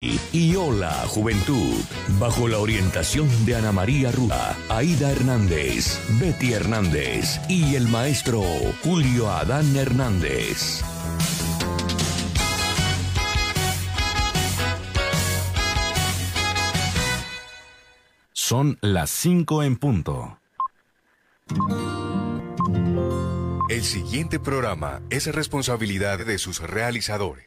y Hola Juventud, bajo la orientación de Ana María Rúa, Aida Hernández, Betty Hernández y el maestro Julio Adán Hernández. Son las 5 en punto. El siguiente programa es responsabilidad de sus realizadores.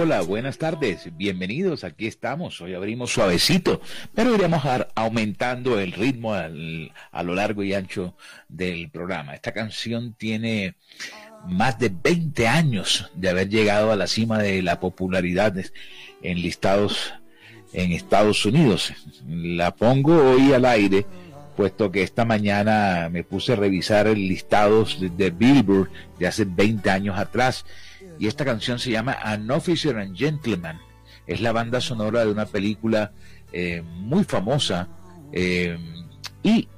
Hola, buenas tardes, bienvenidos, aquí estamos, hoy abrimos suavecito, pero iremos aumentando el ritmo a lo largo y ancho del programa. Esta canción tiene más de 20 años de haber llegado a la cima de la popularidad en listados en Estados Unidos. La pongo hoy al aire, puesto que esta mañana me puse a revisar el listados de, de Billboard de hace 20 años atrás y esta canción se llama An Officer and Gentleman. Es la banda sonora de una película eh, muy famosa eh, y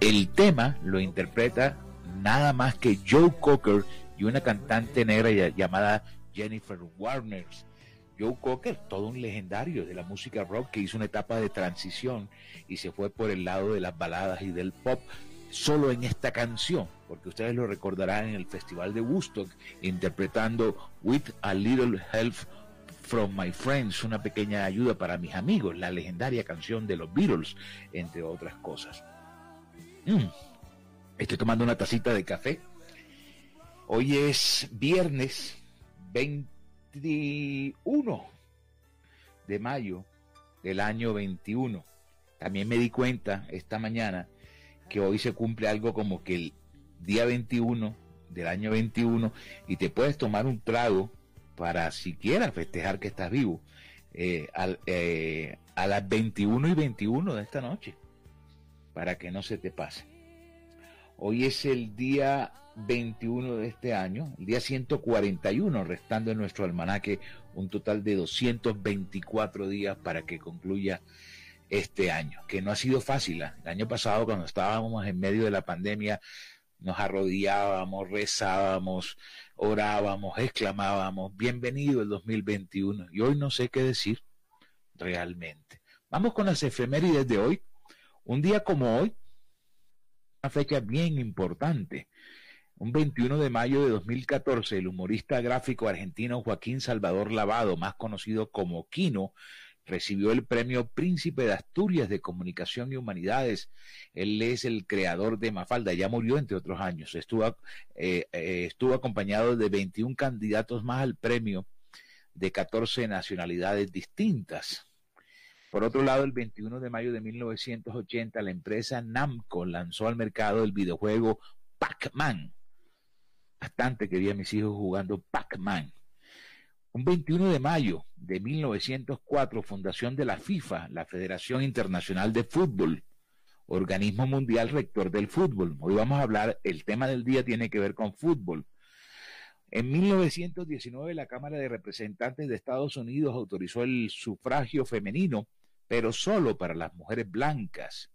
el tema lo interpreta nada más que Joe Cocker y una cantante negra llamada Jennifer Warner. Joe Cocker, todo un legendario de la música rock que hizo una etapa de transición y se fue por el lado de las baladas y del pop solo en esta canción porque ustedes lo recordarán en el Festival de Woodstock, interpretando With a Little Help from My Friends, una pequeña ayuda para mis amigos, la legendaria canción de los Beatles, entre otras cosas. Mm. Estoy tomando una tacita de café. Hoy es viernes 21 de mayo del año 21. También me di cuenta esta mañana que hoy se cumple algo como que el día 21 del año 21 y te puedes tomar un trago para siquiera festejar que estás vivo eh, eh, a las 21 y 21 de esta noche para que no se te pase. Hoy es el día 21 de este año, el día 141, restando en nuestro almanaque un total de 224 días para que concluya este año, que no ha sido fácil. El año pasado, cuando estábamos en medio de la pandemia, nos arrodillábamos, rezábamos, orábamos, exclamábamos, bienvenido el 2021. Y hoy no sé qué decir realmente. Vamos con las efemérides de hoy. Un día como hoy, una fecha bien importante. Un 21 de mayo de 2014, el humorista gráfico argentino Joaquín Salvador Lavado, más conocido como Quino, recibió el premio Príncipe de Asturias de Comunicación y Humanidades. Él es el creador de Mafalda, ya murió entre otros años. Estuvo, eh, eh, acompañado de 21 candidatos más al premio de 14 nacionalidades distintas. Por otro lado, el 21 de mayo de 1980, la empresa Namco lanzó al mercado el videojuego Pac-Man. Bastante quería mis hijos jugando Pac-Man. Un 21 de mayo de 1904, fundación de la FIFA, la Federación Internacional de Fútbol, organismo mundial rector del fútbol. Hoy vamos a hablar, el tema del día tiene que ver con fútbol. En 1919 la Cámara de Representantes de Estados Unidos autorizó el sufragio femenino, pero solo para las mujeres blancas.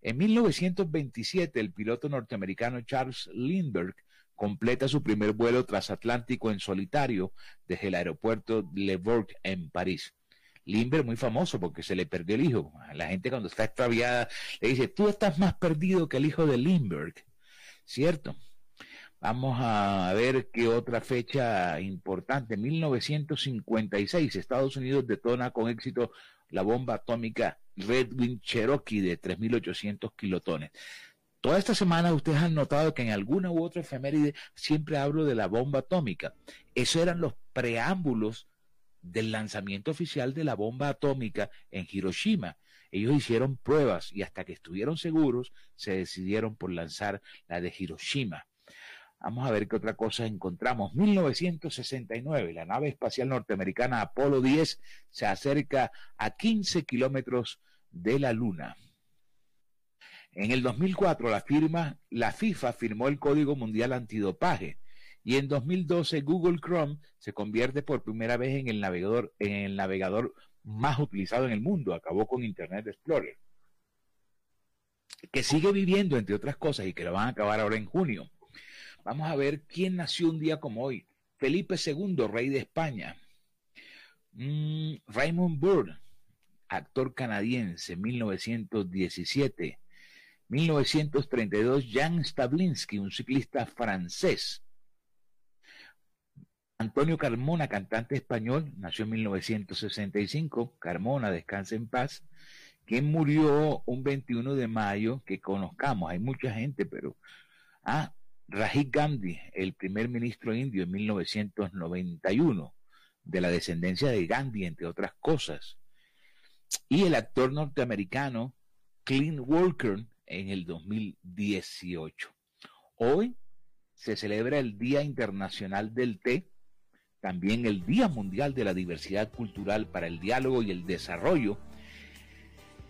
En 1927 el piloto norteamericano Charles Lindbergh completa su primer vuelo transatlántico en solitario desde el aeropuerto Le Bourg en París. Limber muy famoso porque se le perdió el hijo. La gente cuando está extraviada le dice, tú estás más perdido que el hijo de Lindbergh, ¿cierto? Vamos a ver qué otra fecha importante. 1956, Estados Unidos detona con éxito la bomba atómica Red Wing Cherokee de 3.800 kilotones. Toda esta semana ustedes han notado que en alguna u otra efeméride siempre hablo de la bomba atómica. Esos eran los preámbulos del lanzamiento oficial de la bomba atómica en Hiroshima. Ellos hicieron pruebas y hasta que estuvieron seguros se decidieron por lanzar la de Hiroshima. Vamos a ver qué otra cosa encontramos. 1969, la nave espacial norteamericana Apolo 10 se acerca a 15 kilómetros de la Luna. En el 2004, la, firma, la FIFA firmó el Código Mundial Antidopaje y en 2012 Google Chrome se convierte por primera vez en el navegador, más utilizado en el mundo. Acabó con Internet Explorer. Que sigue viviendo, entre otras cosas, y que lo van a acabar ahora en junio. Vamos a ver quién nació un día como hoy. Felipe II, rey de España. Mm, Raymond Burr, actor canadiense, 1917. 1932, Jan Stablinski, un ciclista francés. Antonio Carmona, cantante español, nació en 1965. Carmona, descansa en paz. Quien murió un 21 de mayo, que conozcamos, hay mucha gente, pero... Ah, Rajiv Gandhi, el primer ministro indio en 1991, de la descendencia de Gandhi, entre otras cosas, y el actor norteamericano Clint Walker en el 2018. Hoy se celebra el Día Internacional del Té, también el Día Mundial de la Diversidad Cultural para el Diálogo y el Desarrollo,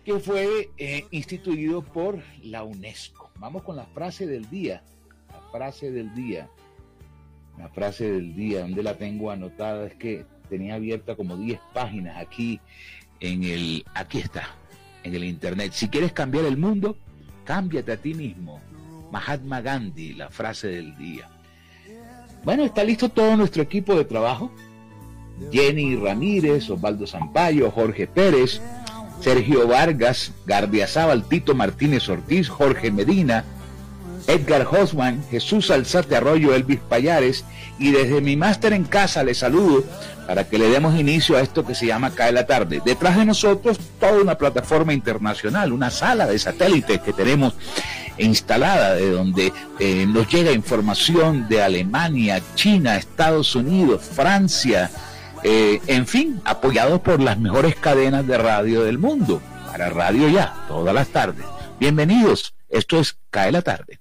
que fue eh, instituido por la UNESCO. Vamos con la frase del día frase del día. La frase del día, donde la tengo anotada, es que tenía abierta como 10 páginas aquí en el, aquí está, en el internet. Si quieres cambiar el mundo, cámbiate a ti mismo. Mahatma Gandhi, la frase del día. Bueno, está listo todo nuestro equipo de trabajo. Jenny Ramírez, Osvaldo Zampayo, Jorge Pérez, Sergio Vargas, Gardia Zabal, Tito Martínez Ortiz, Jorge Medina, Edgar Hosman, Jesús Alzate Arroyo, Elvis Payares, y desde mi máster en casa les saludo para que le demos inicio a esto que se llama Cae la Tarde. Detrás de nosotros toda una plataforma internacional, una sala de satélites que tenemos instalada, de donde eh, nos llega información de Alemania, China, Estados Unidos, Francia, eh, en fin, apoyados por las mejores cadenas de radio del mundo, para Radio Ya, todas las tardes. Bienvenidos, esto es Cae la Tarde.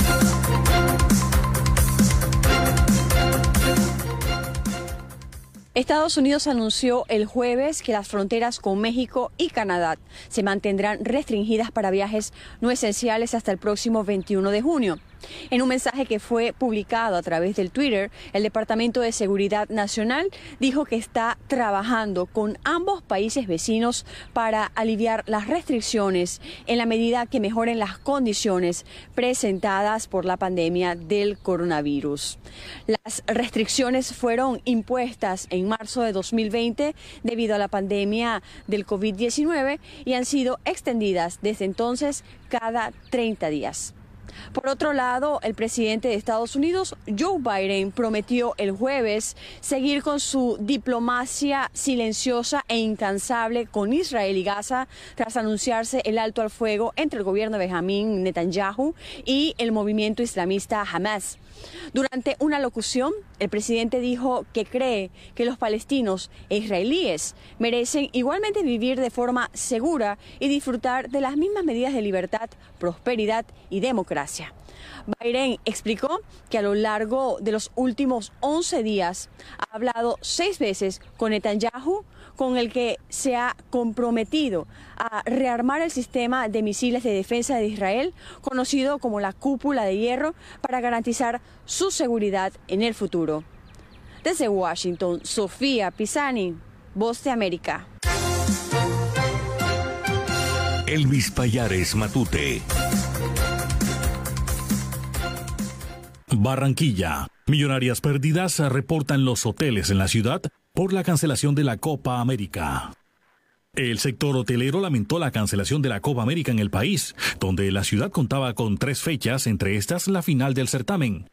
Estados Unidos anunció el jueves que las fronteras con México y Canadá se mantendrán restringidas para viajes no esenciales hasta el próximo 21 de junio. En un mensaje que fue publicado a través del Twitter, el Departamento de Seguridad Nacional dijo que está trabajando con ambos países vecinos para aliviar las restricciones en la medida que mejoren las condiciones presentadas por la pandemia del coronavirus. Las restricciones fueron impuestas en marzo de 2020 debido a la pandemia del COVID-19 y han sido extendidas desde entonces cada 30 días. Por otro lado, el presidente de Estados Unidos, Joe Biden, prometió el jueves seguir con su diplomacia silenciosa e incansable con Israel y Gaza tras anunciarse el alto al fuego entre el gobierno de Benjamin Netanyahu y el movimiento islamista Hamas. Durante una locución, el presidente dijo que cree que los palestinos e israelíes merecen igualmente vivir de forma segura y disfrutar de las mismas medidas de libertad, prosperidad y democracia. Biden explicó que a lo largo de los últimos 11 días ha hablado seis veces con Netanyahu, con el que se ha comprometido a rearmar el sistema de misiles de defensa de Israel, conocido como la cúpula de hierro, para garantizar su seguridad en el futuro. Desde Washington, Sofía Pisani, Voz de América. Elvis Payares Matute. Barranquilla. Millonarias perdidas reportan los hoteles en la ciudad por la cancelación de la Copa América. El sector hotelero lamentó la cancelación de la Copa América en el país, donde la ciudad contaba con tres fechas, entre estas la final del certamen.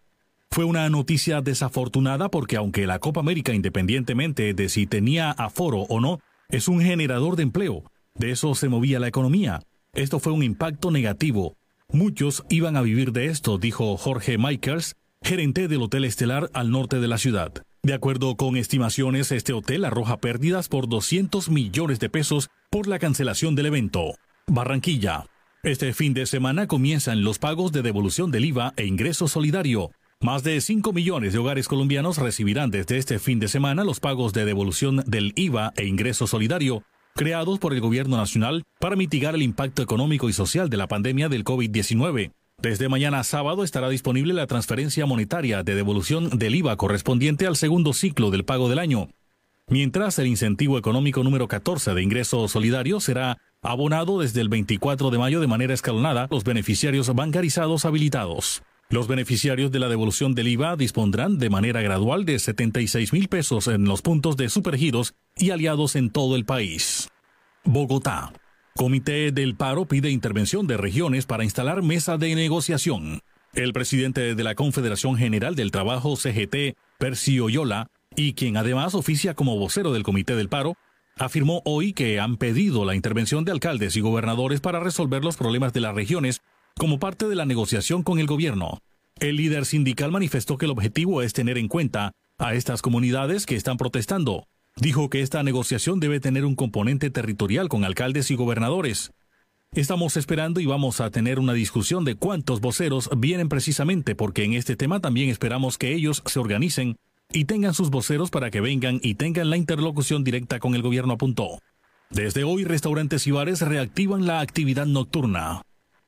Fue una noticia desafortunada porque aunque la Copa América, independientemente de si tenía aforo o no, es un generador de empleo, de eso se movía la economía. Esto fue un impacto negativo. Muchos iban a vivir de esto, dijo Jorge Michaels, gerente del Hotel Estelar al norte de la ciudad. De acuerdo con estimaciones, este hotel arroja pérdidas por 200 millones de pesos por la cancelación del evento. Barranquilla. Este fin de semana comienzan los pagos de devolución del IVA e ingreso solidario. Más de 5 millones de hogares colombianos recibirán desde este fin de semana los pagos de devolución del IVA e ingreso solidario creados por el gobierno nacional para mitigar el impacto económico y social de la pandemia del COVID-19. Desde mañana sábado estará disponible la transferencia monetaria de devolución del IVA correspondiente al segundo ciclo del pago del año. Mientras el incentivo económico número 14 de ingreso solidario será abonado desde el 24 de mayo de manera escalonada los beneficiarios bancarizados habilitados. Los beneficiarios de la devolución del IVA dispondrán de manera gradual de 76 mil pesos en los puntos de supergiros y aliados en todo el país. Bogotá. Comité del Paro pide intervención de regiones para instalar mesa de negociación. El presidente de la Confederación General del Trabajo CGT, Percy Oyola, y quien además oficia como vocero del Comité del Paro, afirmó hoy que han pedido la intervención de alcaldes y gobernadores para resolver los problemas de las regiones como parte de la negociación con el gobierno. El líder sindical manifestó que el objetivo es tener en cuenta a estas comunidades que están protestando, Dijo que esta negociación debe tener un componente territorial con alcaldes y gobernadores. Estamos esperando y vamos a tener una discusión de cuántos voceros vienen precisamente porque en este tema también esperamos que ellos se organicen y tengan sus voceros para que vengan y tengan la interlocución directa con el gobierno, apuntó. Desde hoy, restaurantes y bares reactivan la actividad nocturna.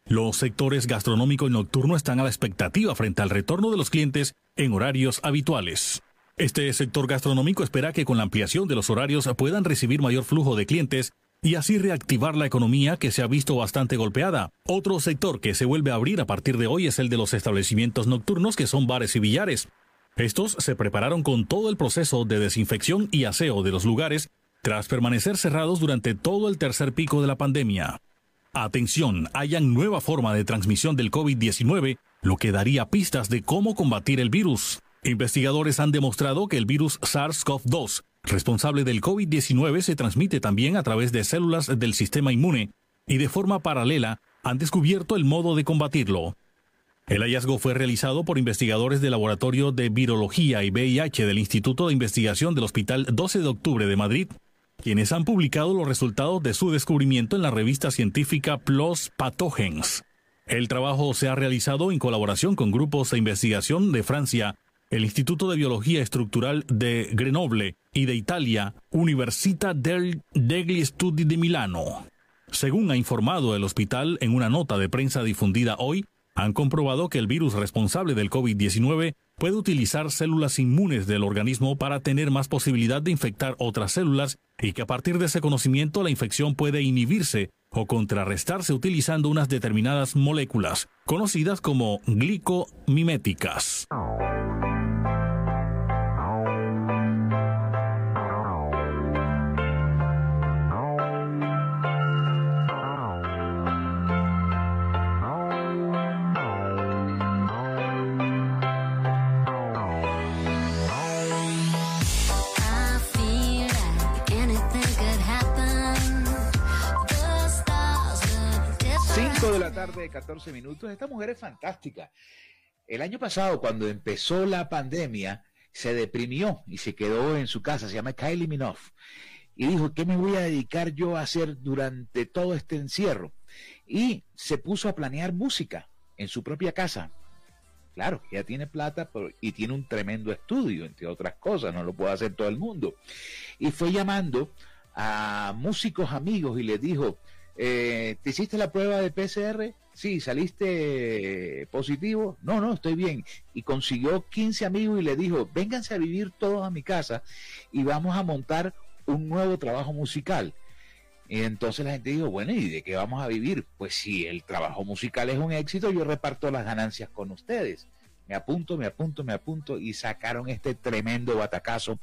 Los sectores gastronómico y nocturno están a la expectativa frente al retorno de los clientes en horarios habituales. Este sector gastronómico espera que con la ampliación de los horarios puedan recibir mayor flujo de clientes y así reactivar la economía que se ha visto bastante golpeada. Otro sector que se vuelve a abrir a partir de hoy es el de los establecimientos nocturnos que son bares y billares. Estos se prepararon con todo el proceso de desinfección y aseo de los lugares tras permanecer cerrados durante todo el tercer pico de la pandemia. Atención, hayan nueva forma de transmisión del COVID-19, lo que daría pistas de cómo combatir el virus. Investigadores han demostrado que el virus SARS-CoV-2, responsable del COVID-19, se transmite también a través de células del sistema inmune y de forma paralela han descubierto el modo de combatirlo. El hallazgo fue realizado por investigadores del Laboratorio de Virología y VIH del Instituto de Investigación del Hospital 12 de Octubre de Madrid, quienes han publicado los resultados de su descubrimiento en la revista científica PLOS Pathogens. El trabajo se ha realizado en colaboración con grupos de investigación de Francia, el Instituto de Biología Estructural de Grenoble y de Italia, Università degli Studi de Milano. Según ha informado el hospital en una nota de prensa difundida hoy, han comprobado que el virus responsable del COVID-19 puede utilizar células inmunes del organismo para tener más posibilidad de infectar otras células y que a partir de ese conocimiento la infección puede inhibirse o contrarrestarse utilizando unas determinadas moléculas, conocidas como glicomiméticas. Tarde, 14 minutos. Esta mujer es fantástica. El año pasado, cuando empezó la pandemia, se deprimió y se quedó en su casa. Se llama Kylie Minoff. Y dijo, ¿qué me voy a dedicar yo a hacer durante todo este encierro? Y se puso a planear música en su propia casa. Claro, ella tiene plata y tiene un tremendo estudio, entre otras cosas, no lo puede hacer todo el mundo. Y fue llamando a músicos amigos y les dijo, eh, ¿te hiciste la prueba de PCR? Sí, saliste positivo. No, no, estoy bien. Y consiguió 15 amigos y le dijo, vénganse a vivir todos a mi casa y vamos a montar un nuevo trabajo musical. Y entonces la gente dijo, bueno, ¿y de qué vamos a vivir? Pues si el trabajo musical es un éxito, yo reparto las ganancias con ustedes. Me apunto, me apunto, me apunto y sacaron este tremendo batacazo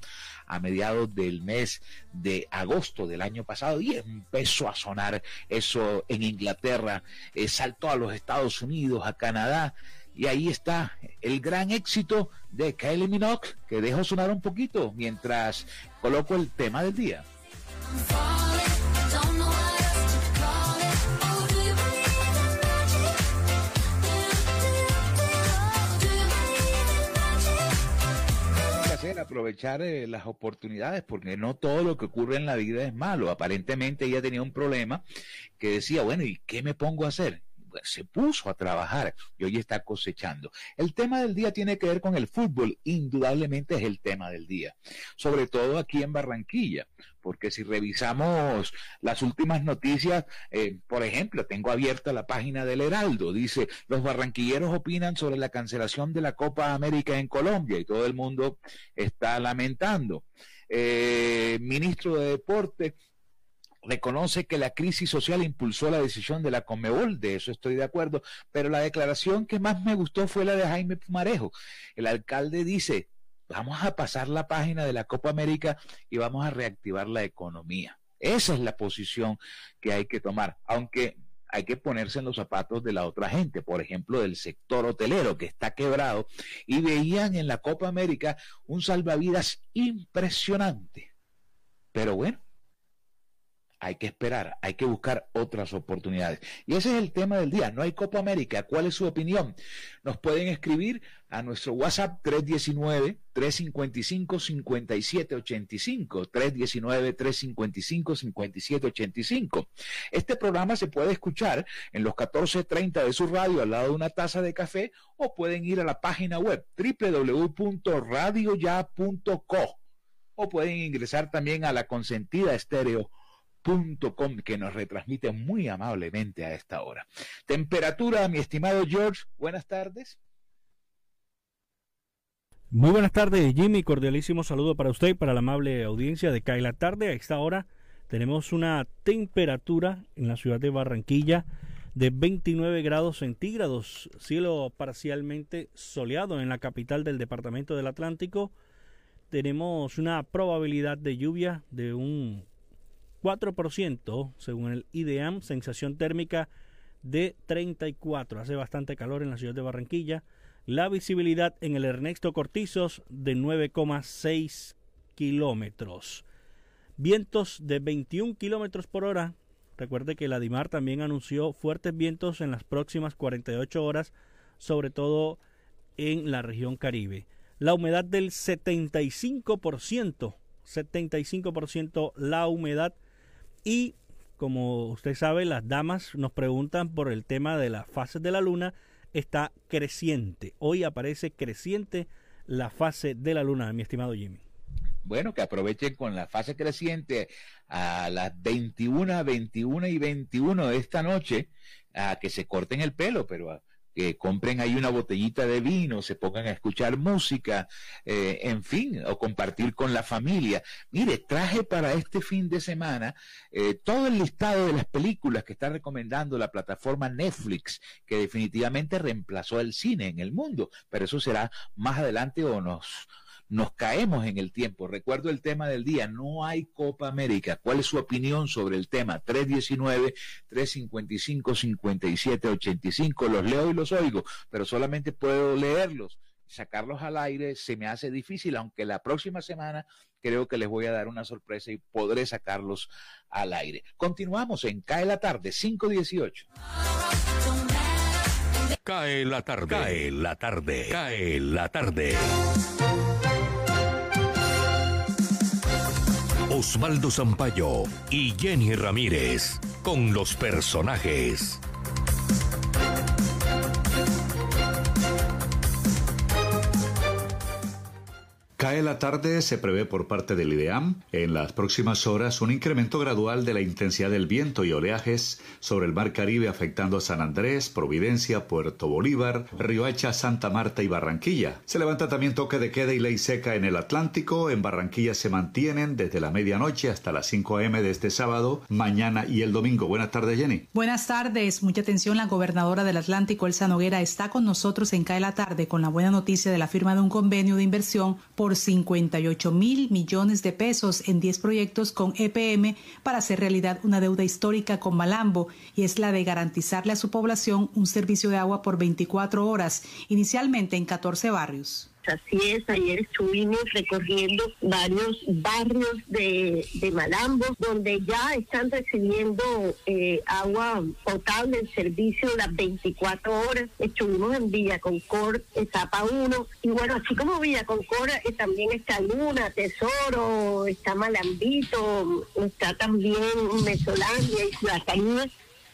a mediados del mes de agosto del año pasado y empezó a sonar eso en Inglaterra, eh, saltó a los Estados Unidos, a Canadá y ahí está el gran éxito de Kylie Minogue que dejo sonar un poquito mientras coloco el tema del día. Aprovechar eh, las oportunidades, porque no todo lo que ocurre en la vida es malo. Aparentemente ella tenía un problema que decía, bueno, ¿y qué me pongo a hacer? se puso a trabajar y hoy está cosechando. El tema del día tiene que ver con el fútbol, indudablemente es el tema del día, sobre todo aquí en Barranquilla, porque si revisamos las últimas noticias, eh, por ejemplo, tengo abierta la página del Heraldo, dice, los barranquilleros opinan sobre la cancelación de la Copa América en Colombia y todo el mundo está lamentando. Eh, ministro de Deporte reconoce que la crisis social impulsó la decisión de la Comebol, de eso estoy de acuerdo, pero la declaración que más me gustó fue la de Jaime Pumarejo. El alcalde dice, vamos a pasar la página de la Copa América y vamos a reactivar la economía. Esa es la posición que hay que tomar, aunque hay que ponerse en los zapatos de la otra gente, por ejemplo, del sector hotelero que está quebrado y veían en la Copa América un salvavidas impresionante. Pero bueno, hay que esperar, hay que buscar otras oportunidades. Y ese es el tema del día. No hay Copa América. ¿Cuál es su opinión? Nos pueden escribir a nuestro WhatsApp 319-355-5785. 319-355-5785. Este programa se puede escuchar en los 14.30 de su radio al lado de una taza de café o pueden ir a la página web www.radioya.co o pueden ingresar también a la consentida estéreo Que nos retransmite muy amablemente a esta hora. Temperatura, mi estimado George, buenas tardes. Muy buenas tardes, Jimmy. Cordialísimo saludo para usted y para la amable audiencia de CAE la tarde. A esta hora tenemos una temperatura en la ciudad de Barranquilla de 29 grados centígrados, cielo parcialmente soleado en la capital del departamento del Atlántico. Tenemos una probabilidad de lluvia de un 4% según el IDEAM, sensación térmica de 34. Hace bastante calor en la ciudad de Barranquilla. La visibilidad en el Ernesto Cortizos de 9,6 kilómetros. Vientos de 21 kilómetros por hora. Recuerde que la DIMAR también anunció fuertes vientos en las próximas 48 horas, sobre todo en la región Caribe. La humedad del 75%, 75% la humedad y como usted sabe, las damas nos preguntan por el tema de las fases de la luna. Está creciente. Hoy aparece creciente la fase de la luna, mi estimado Jimmy. Bueno, que aprovechen con la fase creciente a las 21, 21 y 21 de esta noche a que se corten el pelo, pero que compren ahí una botellita de vino, se pongan a escuchar música, eh, en fin, o compartir con la familia. Mire, traje para este fin de semana eh, todo el listado de las películas que está recomendando la plataforma Netflix, que definitivamente reemplazó el cine en el mundo, pero eso será más adelante o nos nos caemos en el tiempo. Recuerdo el tema del día, no hay Copa América. ¿Cuál es su opinión sobre el tema? 319-355-5785. Los leo y los oigo, pero solamente puedo leerlos. Sacarlos al aire se me hace difícil, aunque la próxima semana creo que les voy a dar una sorpresa y podré sacarlos al aire. Continuamos en Cae la tarde, 518. Cae la tarde, cae la tarde, cae la tarde. Osvaldo Zampayo y Jenny Ramírez con los personajes. Cae la tarde, se prevé por parte del IDEAM en las próximas horas un incremento gradual de la intensidad del viento y oleajes sobre el Mar Caribe afectando a San Andrés, Providencia, Puerto Bolívar, Riohacha, Santa Marta y Barranquilla. Se levanta también toque de queda y ley seca en el Atlántico. En Barranquilla se mantienen desde la medianoche hasta las 5 a.m. de este sábado, mañana y el domingo. Buenas tardes, Jenny. Buenas tardes. Mucha atención. La gobernadora del Atlántico, Elsa Noguera, está con nosotros en Cae la tarde con la buena noticia de la firma de un convenio de inversión por por 58 mil millones de pesos en 10 proyectos con EPM para hacer realidad una deuda histórica con Malambo y es la de garantizarle a su población un servicio de agua por 24 horas, inicialmente en 14 barrios. Así es, ayer estuvimos recorriendo varios barrios de, Malambo, donde ya están recibiendo eh, agua potable en servicio las 24 horas. Estuvimos en Villa Concord, etapa 1, y bueno, así como Villa Concord, eh, también está Luna, Tesoro, está Malambito, está también Mesolandia y Ciudad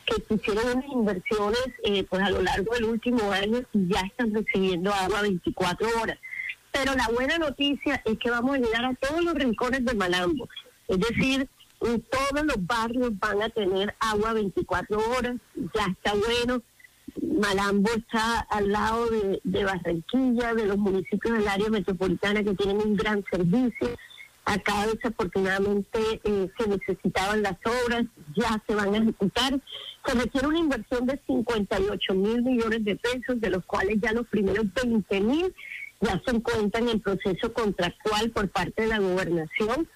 que hicieron unas inversiones eh, pues a lo largo del último año y ya están recibiendo agua 24 horas. Pero la buena noticia es que vamos a llegar a todos los rincones de Malambo. Es decir, en todos los barrios van a tener agua 24 horas, ya está bueno. Malambo está al lado de, de Barranquilla, de los municipios del área metropolitana que tienen un gran servicio Acá desafortunadamente eh, se necesitaban las obras, ya se van a ejecutar. Se requiere una inversión de 58 mil millones de pesos, de los cuales ya los primeros 20 mil ya se encuentran en proceso contractual por parte de la gobernación.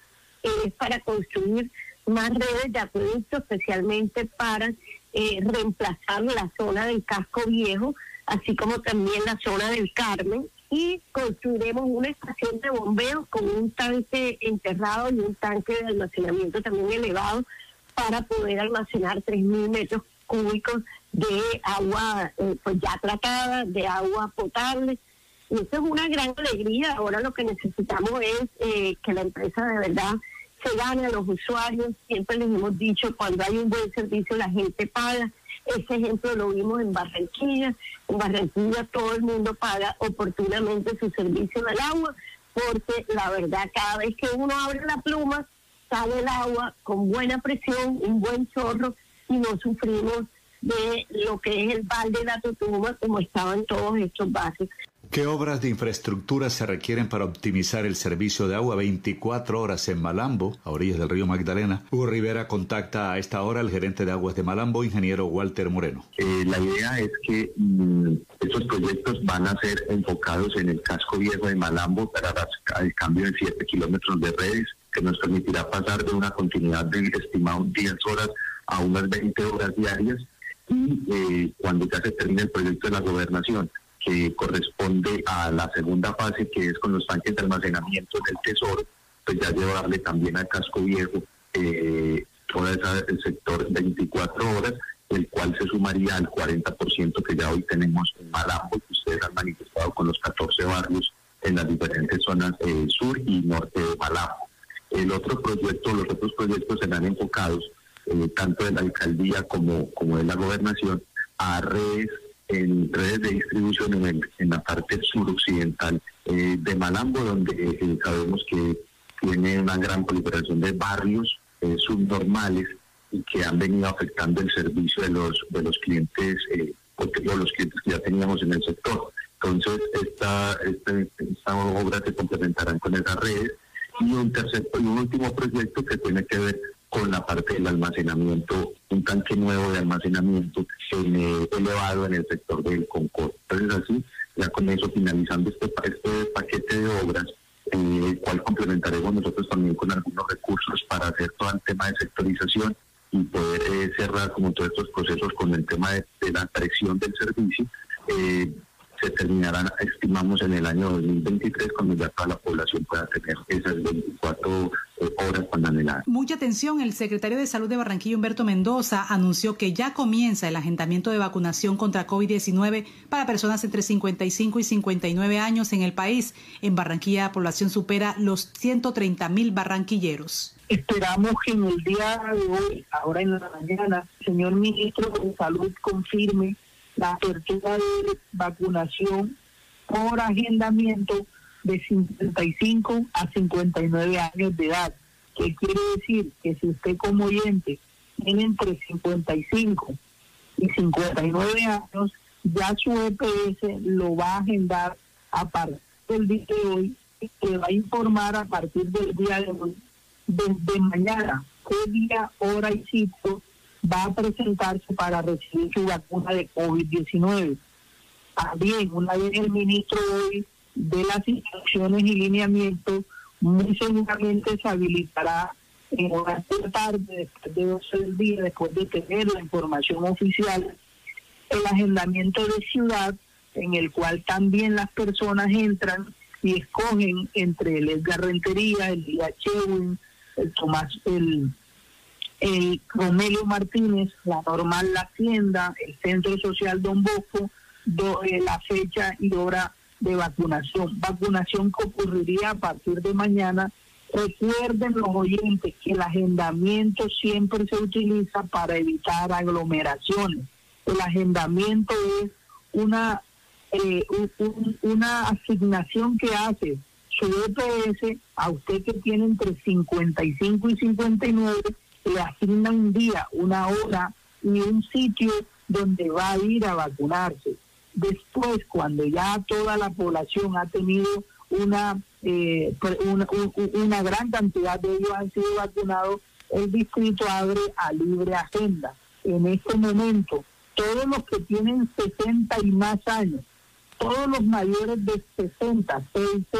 Es para construir más redes de acueducto, especialmente para eh, reemplazar la zona del casco viejo, así como también la zona del Carmen, y construiremos una estación de bombeo con un tanque enterrado y un tanque de almacenamiento también elevado para poder almacenar 3.000 metros cúbicos de agua eh, pues ya tratada, de agua potable. Y eso es una gran alegría. Ahora lo que necesitamos es eh, que la empresa de verdad se gane a los usuarios. Siempre les hemos dicho, cuando hay un buen servicio la gente paga. Ese ejemplo lo vimos en Barranquilla. En Barranquilla todo el mundo paga oportunamente su servicio del agua, porque la verdad cada vez que uno abre la pluma, sale el agua con buena presión, un buen chorro, y no sufrimos de lo que es el balde de la Totuma como estaban todos estos barrios. ¿Qué obras de infraestructura se requieren para optimizar el servicio de agua 24 horas en Malambo, a orillas del río Magdalena? Hugo Rivera contacta a esta hora al gerente de aguas de Malambo, ingeniero Walter Moreno. Eh, la idea es que mm, estos proyectos van a ser enfocados en el casco viejo de Malambo para el cambio de 7 kilómetros de redes, que nos permitirá pasar de una continuidad de estimado 10 horas a unas 20 horas diarias y eh, cuando ya se termine el proyecto de la gobernación que corresponde a la segunda fase, que es con los tanques de almacenamiento del Tesoro, pues ya llevarle también al casco viejo eh, todo esa, el sector 24 horas, el cual se sumaría al 40% que ya hoy tenemos en Malambo, que ustedes han manifestado con los 14 barrios en las diferentes zonas eh, sur y norte de Malambo. El otro proyecto, los otros proyectos serán enfocados eh, tanto de la alcaldía como, como de la gobernación a redes en redes de distribución en, en la parte suroccidental eh, de Malambo, donde eh, sabemos que tiene una gran proliferación de barrios eh, subnormales y que han venido afectando el servicio de los de los clientes, eh, los clientes que ya teníamos en el sector. Entonces, esta, esta, esta obra se complementarán con esas redes. Y un tercer y un último proyecto que tiene que ver con la parte del almacenamiento, un tanque nuevo de almacenamiento eh, elevado en el sector del Concord. Entonces así, ya con eso finalizando este, este paquete de obras, eh, el cual complementaremos nosotros también con algunos recursos para hacer todo el tema de sectorización y poder eh, cerrar como todos estos procesos con el tema de, la presión del servicio. Se terminarán, estimamos, en el año 2023, cuando ya toda la población pueda tener esas 24 eh, horas panelada. Mucha atención, el secretario de Salud de Barranquilla, Humberto Mendoza, anunció que ya comienza el agendamiento de vacunación contra COVID-19 para personas entre 55 y 59 años en el país. En Barranquilla la población supera los 130 mil barranquilleros. Esperamos que en el día de hoy, ahora en la mañana, el señor ministro de Salud confirme la apertura de vacunación por agendamiento de 55 a 59 años de edad. ¿Qué quiere decir? Que si usted como oyente tiene entre 55 y 59 años, ya su EPS lo va a agendar a partir del día de hoy, le va a informar a partir del día de hoy, desde mañana, qué día, hora y sitio va a presentarse para recibir su vacuna de COVID-19. También, una vez el ministro hoy de las instrucciones y lineamientos, muy seguramente se habilitará en una tarde, después de 12 del día, después de tener la información oficial, el agendamiento de ciudad, en el cual también las personas entran y escogen entre el Edgar Rentería, el Día Chewin, el Tomás, el, el Romelio Martínez, la Normal La Hacienda, el Centro Social Don Bosco, eh, la fecha y hora de vacunación. Vacunación que ocurriría a partir de mañana. Recuerden los oyentes que el agendamiento siempre se utiliza para evitar aglomeraciones. El agendamiento es una, eh, una asignación que hace su EPS a usted que tiene entre 55 y 59, le asigna un día, una hora y un sitio donde va a ir a vacunarse. Después, cuando ya toda la población ha tenido una, eh, una, una, gran cantidad de ellos han sido vacunados, el distrito abre a libre agenda. En este momento, todos los que tienen 60 y más años, todos los mayores de 60, 60,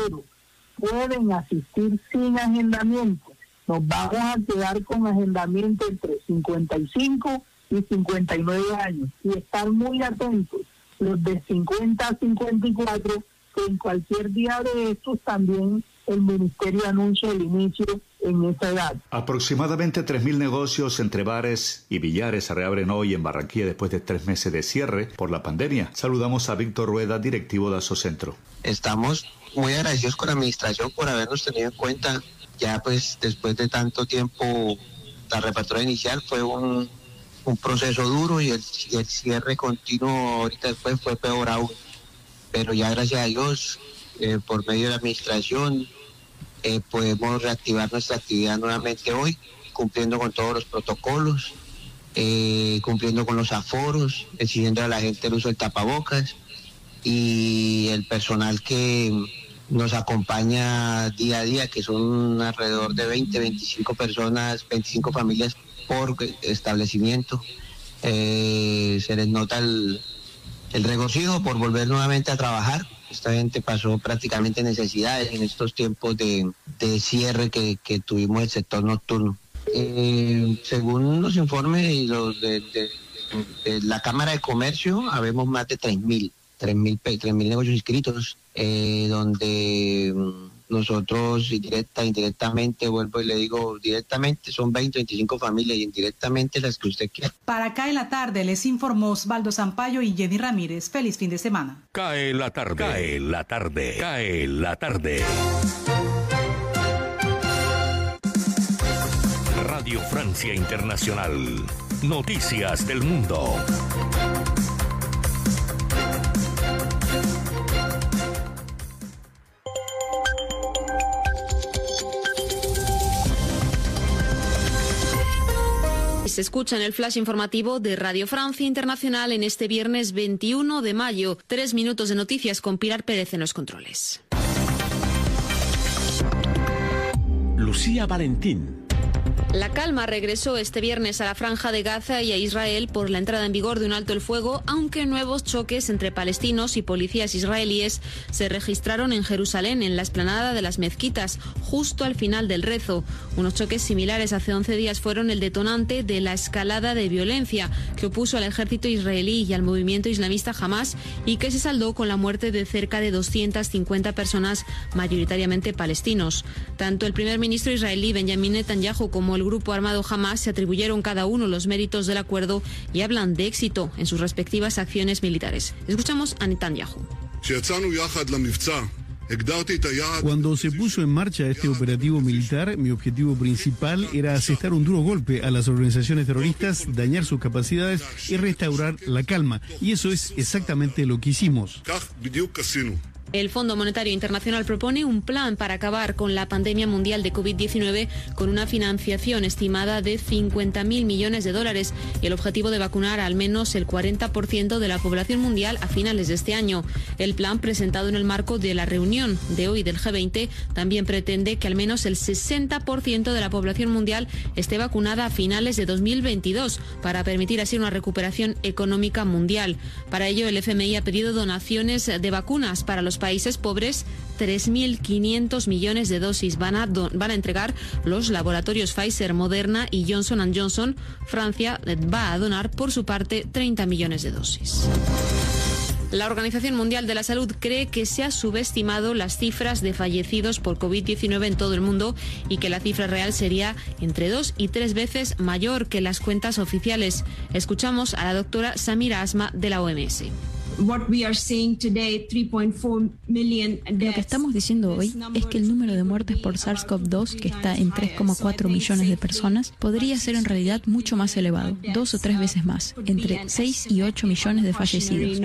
pueden asistir sin agendamiento. Nos vamos a quedar con agendamiento entre 55 y 59 años y estar muy atentos los de 50 a 54, que en cualquier día de estos también el Ministerio anuncia el inicio en esa edad. Aproximadamente 3.000 negocios entre bares y billares se reabren hoy en Barranquilla después de tres meses de cierre por la pandemia. Saludamos a Víctor Rueda, directivo de Asocentro. Estamos muy agradecidos con la administración por habernos tenido en cuenta. Ya pues después de tanto tiempo, la reapertura inicial fue un un proceso duro y el, cierre continuo ahorita después fue peor aún. Pero ya gracias a Dios, eh, por medio de la administración, eh, podemos reactivar nuestra actividad nuevamente hoy, cumpliendo con todos los protocolos, eh, cumpliendo con los aforos, exigiendo a la gente el uso del tapabocas y el personal que nos acompaña día a día, que son alrededor de 20, 25 personas, 25 familias por establecimiento. Eh, se les nota el, regocijo por volver nuevamente a trabajar. Esta gente pasó prácticamente necesidades en estos tiempos de, cierre que, tuvimos el sector nocturno. Eh, según los informes y los de, la Cámara de Comercio, habemos más de 3.000, 3.000 mil negocios inscritos, eh, donde mm, nosotros directa, indirectamente, vuelvo y le digo directamente, son 20, 25 familias y indirectamente las que usted quiera. Para Cae la tarde les informó Osvaldo Zampayo y Jenny Ramírez. Feliz fin de semana. Cae la tarde, cae la tarde, cae la tarde. Radio Francia Internacional. Noticias del Mundo. Escucha en el flash informativo de Radio Francia Internacional en este viernes 21 de mayo. Tres minutos de noticias con Pilar Pérez en los controles. Lucía Valentín. La calma regresó este viernes a la franja de Gaza y a Israel por la entrada en vigor de un alto el fuego, aunque nuevos choques entre palestinos y policías israelíes se registraron en Jerusalén, en la esplanada de las mezquitas, justo al final del rezo. Unos choques similares hace 11 días fueron el detonante de la escalada de violencia que opuso al ejército israelí y al movimiento islamista Hamas y que se saldó con la muerte de cerca de 250 personas, mayoritariamente palestinos. Tanto el primer ministro israelí Benjamin Netanyahu como el grupo armado Hamas se atribuyeron cada uno los méritos del acuerdo y hablan de éxito en sus respectivas acciones militares. Escuchamos a Netanyahu. Cuando se puso en marcha este operativo militar, mi objetivo principal era asestar un duro golpe a las organizaciones terroristas, dañar sus capacidades y restaurar la calma. Y eso es exactamente lo que hicimos. El Fondo Monetario Internacional propone un plan para acabar con la pandemia mundial de COVID-19 con una financiación estimada de 50.000 millones de dólares y el objetivo de vacunar al menos el 40% de la población mundial a finales de este año. El plan presentado en el marco de la reunión de hoy del G20 también pretende que al menos el 60% de la población mundial esté vacunada a finales de 2022 para permitir así una recuperación económica mundial. Para ello, el FMI ha pedido donaciones de vacunas para los países pobres 3.500 millones de dosis van a, van a entregar los laboratorios Pfizer, Moderna y Johnson Johnson. Francia va a donar por su parte 30 millones de dosis. La Organización Mundial de la Salud cree que se ha subestimado las cifras de fallecidos por COVID-19 en todo el mundo y que la cifra real sería entre dos y tres veces mayor que las cuentas oficiales. Escuchamos a la doctora Samira Asma de la OMS. Lo que estamos diciendo hoy es que el número de muertes por SARS-CoV-2, que está en 3,4 millones de personas, podría ser en realidad mucho más elevado, dos o tres veces más, entre 6 y 8 millones de fallecidos.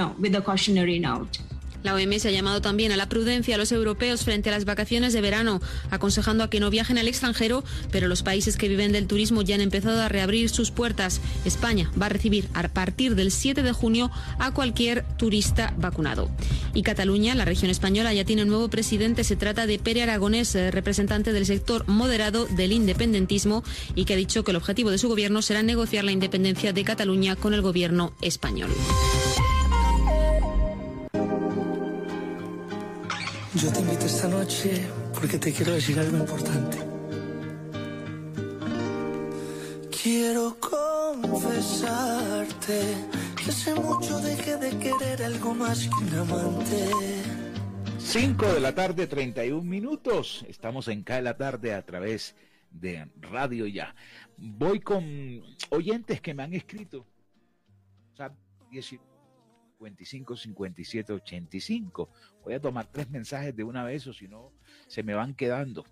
La OMS ha llamado también a la prudencia a los europeos frente a las vacaciones de verano, aconsejando a que no viajen al extranjero, pero los países que viven del turismo ya han empezado a reabrir sus puertas. España va a recibir a partir del 7 de junio a cualquier turista vacunado. Y Cataluña, la región española, ya tiene un nuevo presidente. Se trata de Pere Aragonés, eh, representante del sector moderado del independentismo, y que ha dicho que el objetivo de su gobierno será negociar la independencia de Cataluña con el gobierno español. Yo te invito esta noche porque te quiero decir algo importante. Quiero confesarte que hace mucho dejé de querer algo más que un amante. 5 de la tarde, 31 minutos. Estamos en Cae la tarde a través de Radio Ya. Voy con oyentes que me han escrito. O sea, 55 57 85. Voy a tomar tres mensajes de una vez o si no se me van quedando.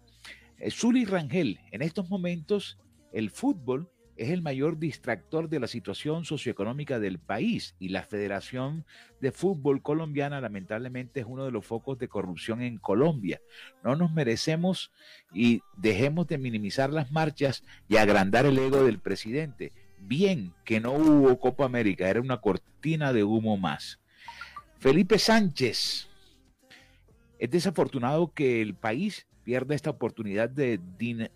Eh, Zuli Rangel, en estos momentos el fútbol es el mayor distractor de la situación socioeconómica del país y la Federación de Fútbol Colombiana lamentablemente es uno de los focos de corrupción en Colombia. No nos merecemos y dejemos de minimizar las marchas y agrandar el ego del presidente bien que no hubo Copa América, era una cortina de humo más. Felipe Sánchez, es desafortunado que el país pierda esta oportunidad de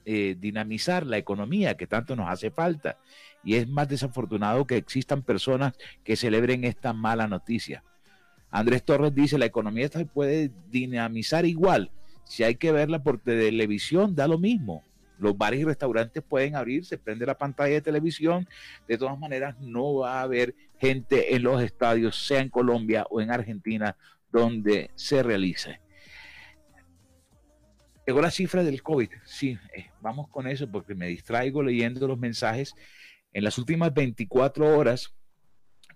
eh, dinamizar la economía que tanto nos hace falta. Y es más desafortunado que existan personas que celebren esta mala noticia. Andrés Torres dice, la economía se puede dinamizar igual. Si hay que verla por televisión, da lo mismo. Los bares y restaurantes pueden abrir, se prende la pantalla de televisión. De todas maneras, no va a haber gente en los estadios, sea en Colombia o en Argentina, donde se realice. Llegó la cifra del COVID. Sí, eh, vamos con eso porque me distraigo leyendo los mensajes. En las últimas 24 horas,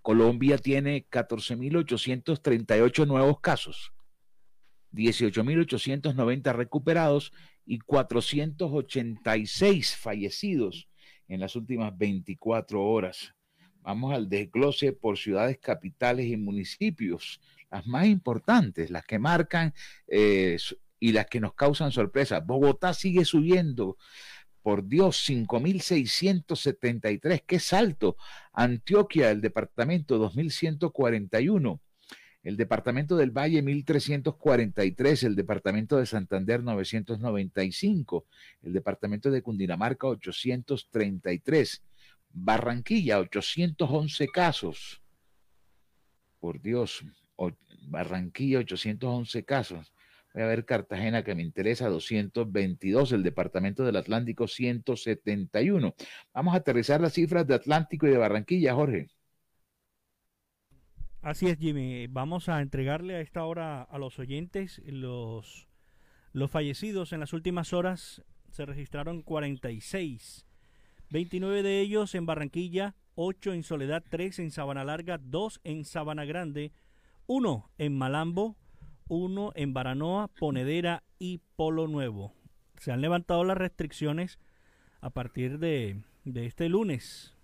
Colombia tiene 14.838 nuevos casos, 18.890 recuperados y 486 fallecidos en las últimas 24 horas. Vamos al desglose por ciudades capitales y municipios, las más importantes, las que marcan eh, y las que nos causan sorpresa. Bogotá sigue subiendo. Por Dios, 5.673, qué salto. Antioquia, el departamento, 2.141 el departamento del Valle 1343, el departamento de Santander 995, el departamento de Cundinamarca 833, Barranquilla 811 casos. Por Dios, Barranquilla 811 casos. Voy a ver Cartagena que me interesa 222, el departamento del Atlántico 171. Vamos a aterrizar las cifras de Atlántico y de Barranquilla, Jorge. Así es, Jimmy. Vamos a entregarle a esta hora a los oyentes los, los fallecidos. En las últimas horas se registraron 46. 29 de ellos en Barranquilla, 8 en Soledad, 3 en Sabana Larga, 2 en Sabana Grande, 1 en Malambo, 1 en Baranoa, Ponedera y Polo Nuevo. Se han levantado las restricciones a partir de, de este lunes.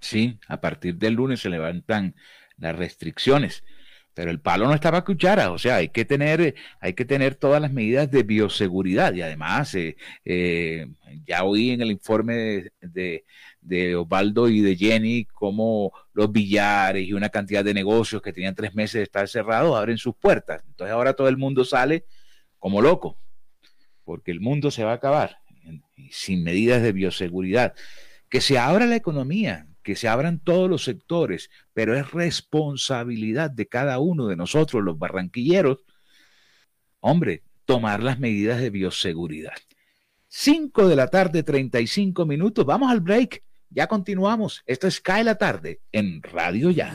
Sí, a partir del lunes se levantan las restricciones. Pero el palo no está para cuchara, o sea, hay que tener, hay que tener todas las medidas de bioseguridad y además eh, eh, ya oí en el informe de, de, Osvaldo y de Jenny cómo los billares y una cantidad de negocios que tenían tres meses de estar cerrados abren sus puertas. Entonces ahora todo el mundo sale como loco, porque el mundo se va a acabar sin medidas de bioseguridad. Que se abra la economía, que se abran todos los sectores, pero es responsabilidad de cada uno de nosotros, los barranquilleros, hombre, tomar las medidas de bioseguridad. 5 de la tarde, 35 minutos. Vamos al break. Ya continuamos. Esto es Cae la tarde en Radio Ya.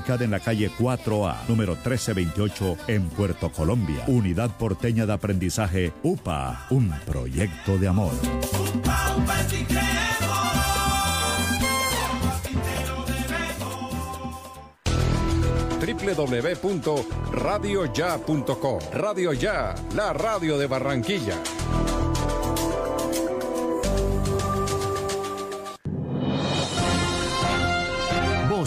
en la calle 4A, número 1328, en Puerto Colombia. Unidad Porteña de Aprendizaje UPA, un proyecto de amor. www.radioya.com Radio Ya, la radio de Barranquilla.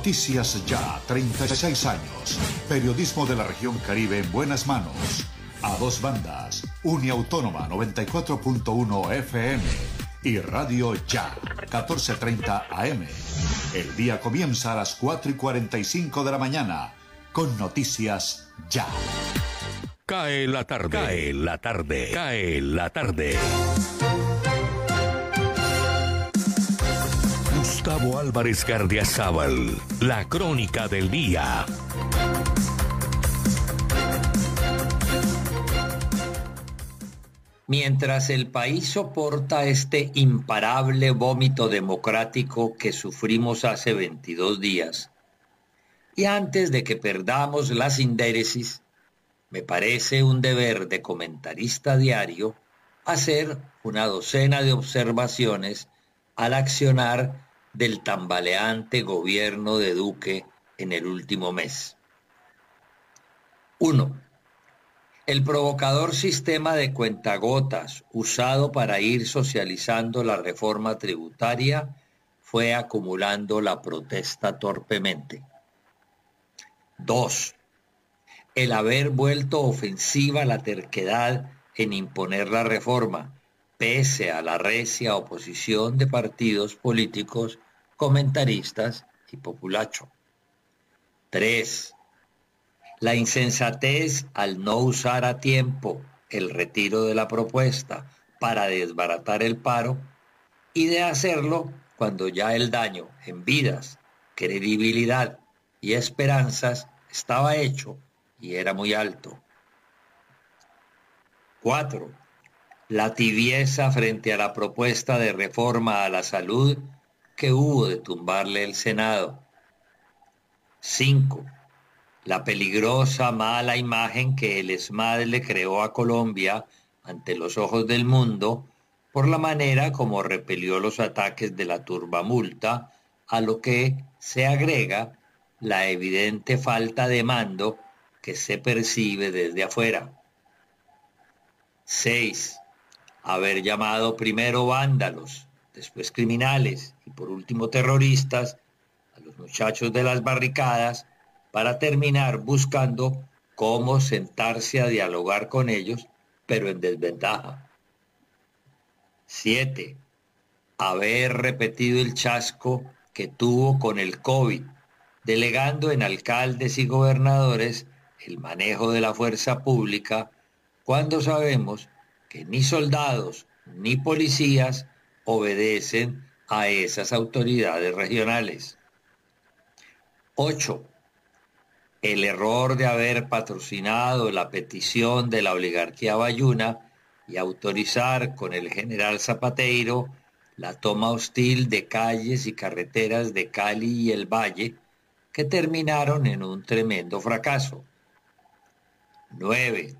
Noticias Ya, 36 años. Periodismo de la región Caribe en buenas manos. A dos bandas. Uniautónoma 94.1 FM y Radio Ya, 14.30 AM. El día comienza a las 4 y 45 de la mañana con Noticias Ya. Cae la tarde. Cae la tarde. Cae la tarde. Gustavo Álvarez Gardiazabal, la crónica del día. Mientras el país soporta este imparable vómito democrático que sufrimos hace 22 días, y antes de que perdamos la sindéresis, me parece un deber de comentarista diario hacer una docena de observaciones al accionar del tambaleante gobierno de Duque en el último mes. 1. El provocador sistema de cuentagotas usado para ir socializando la reforma tributaria fue acumulando la protesta torpemente. 2. El haber vuelto ofensiva la terquedad en imponer la reforma pese a la recia oposición de partidos políticos, comentaristas y populacho. 3. La insensatez al no usar a tiempo el retiro de la propuesta para desbaratar el paro y de hacerlo cuando ya el daño en vidas, credibilidad y esperanzas estaba hecho y era muy alto. 4 la tibieza frente a la propuesta de reforma a la salud que hubo de tumbarle el Senado. 5. La peligrosa mala imagen que el ESMAD le creó a Colombia ante los ojos del mundo por la manera como repelió los ataques de la turbamulta, a lo que se agrega la evidente falta de mando que se percibe desde afuera. 6 haber llamado primero vándalos, después criminales y por último terroristas a los muchachos de las barricadas para terminar buscando cómo sentarse a dialogar con ellos, pero en desventaja. 7. Haber repetido el chasco que tuvo con el COVID, delegando en alcaldes y gobernadores el manejo de la fuerza pública cuando sabemos que ni soldados ni policías obedecen a esas autoridades regionales. 8. El error de haber patrocinado la petición de la oligarquía bayuna y autorizar con el general Zapateiro la toma hostil de calles y carreteras de Cali y el Valle, que terminaron en un tremendo fracaso. 9.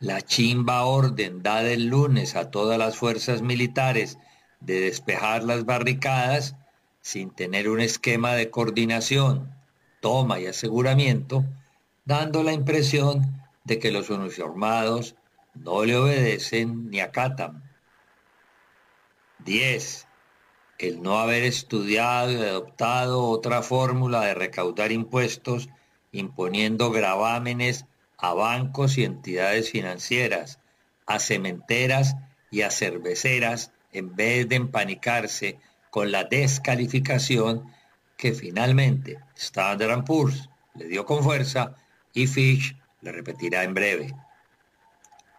La chimba orden dada el lunes a todas las fuerzas militares de despejar las barricadas sin tener un esquema de coordinación, toma y aseguramiento, dando la impresión de que los uniformados no le obedecen ni acatan. 10. El no haber estudiado y adoptado otra fórmula de recaudar impuestos imponiendo gravámenes a bancos y entidades financieras, a cementeras y a cerveceras en vez de empanicarse con la descalificación que finalmente Standard Poor's le dio con fuerza y Fitch le repetirá en breve.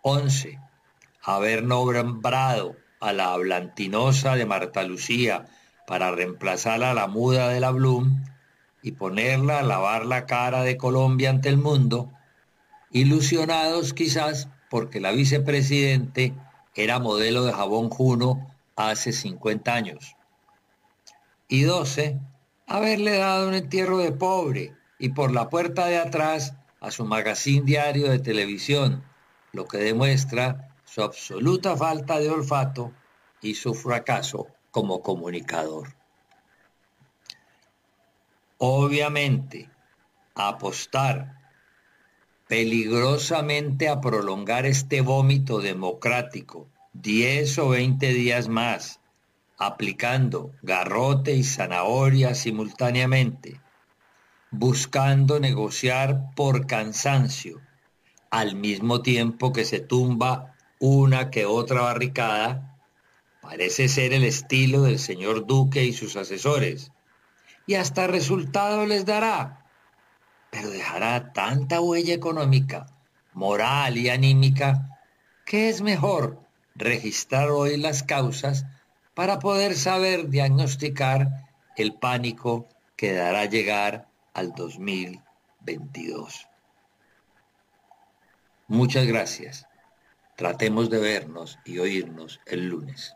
11. Haber nombrado a la hablantinosa de Marta Lucía para reemplazar a la muda de la Bloom y ponerla a lavar la cara de Colombia ante el mundo, ilusionados quizás porque la vicepresidente era modelo de jabón Juno hace 50 años. Y 12. Haberle dado un entierro de pobre y por la puerta de atrás a su magazine diario de televisión, lo que demuestra su absoluta falta de olfato y su fracaso como comunicador. Obviamente, apostar peligrosamente a prolongar este vómito democrático 10 o 20 días más, aplicando garrote y zanahoria simultáneamente, buscando negociar por cansancio, al mismo tiempo que se tumba una que otra barricada, parece ser el estilo del señor Duque y sus asesores, y hasta resultado les dará, pero dejará tanta huella económica, moral y anímica, que es mejor registrar hoy las causas para poder saber diagnosticar el pánico que dará llegar al 2022. Muchas gracias. Tratemos de vernos y oírnos el lunes.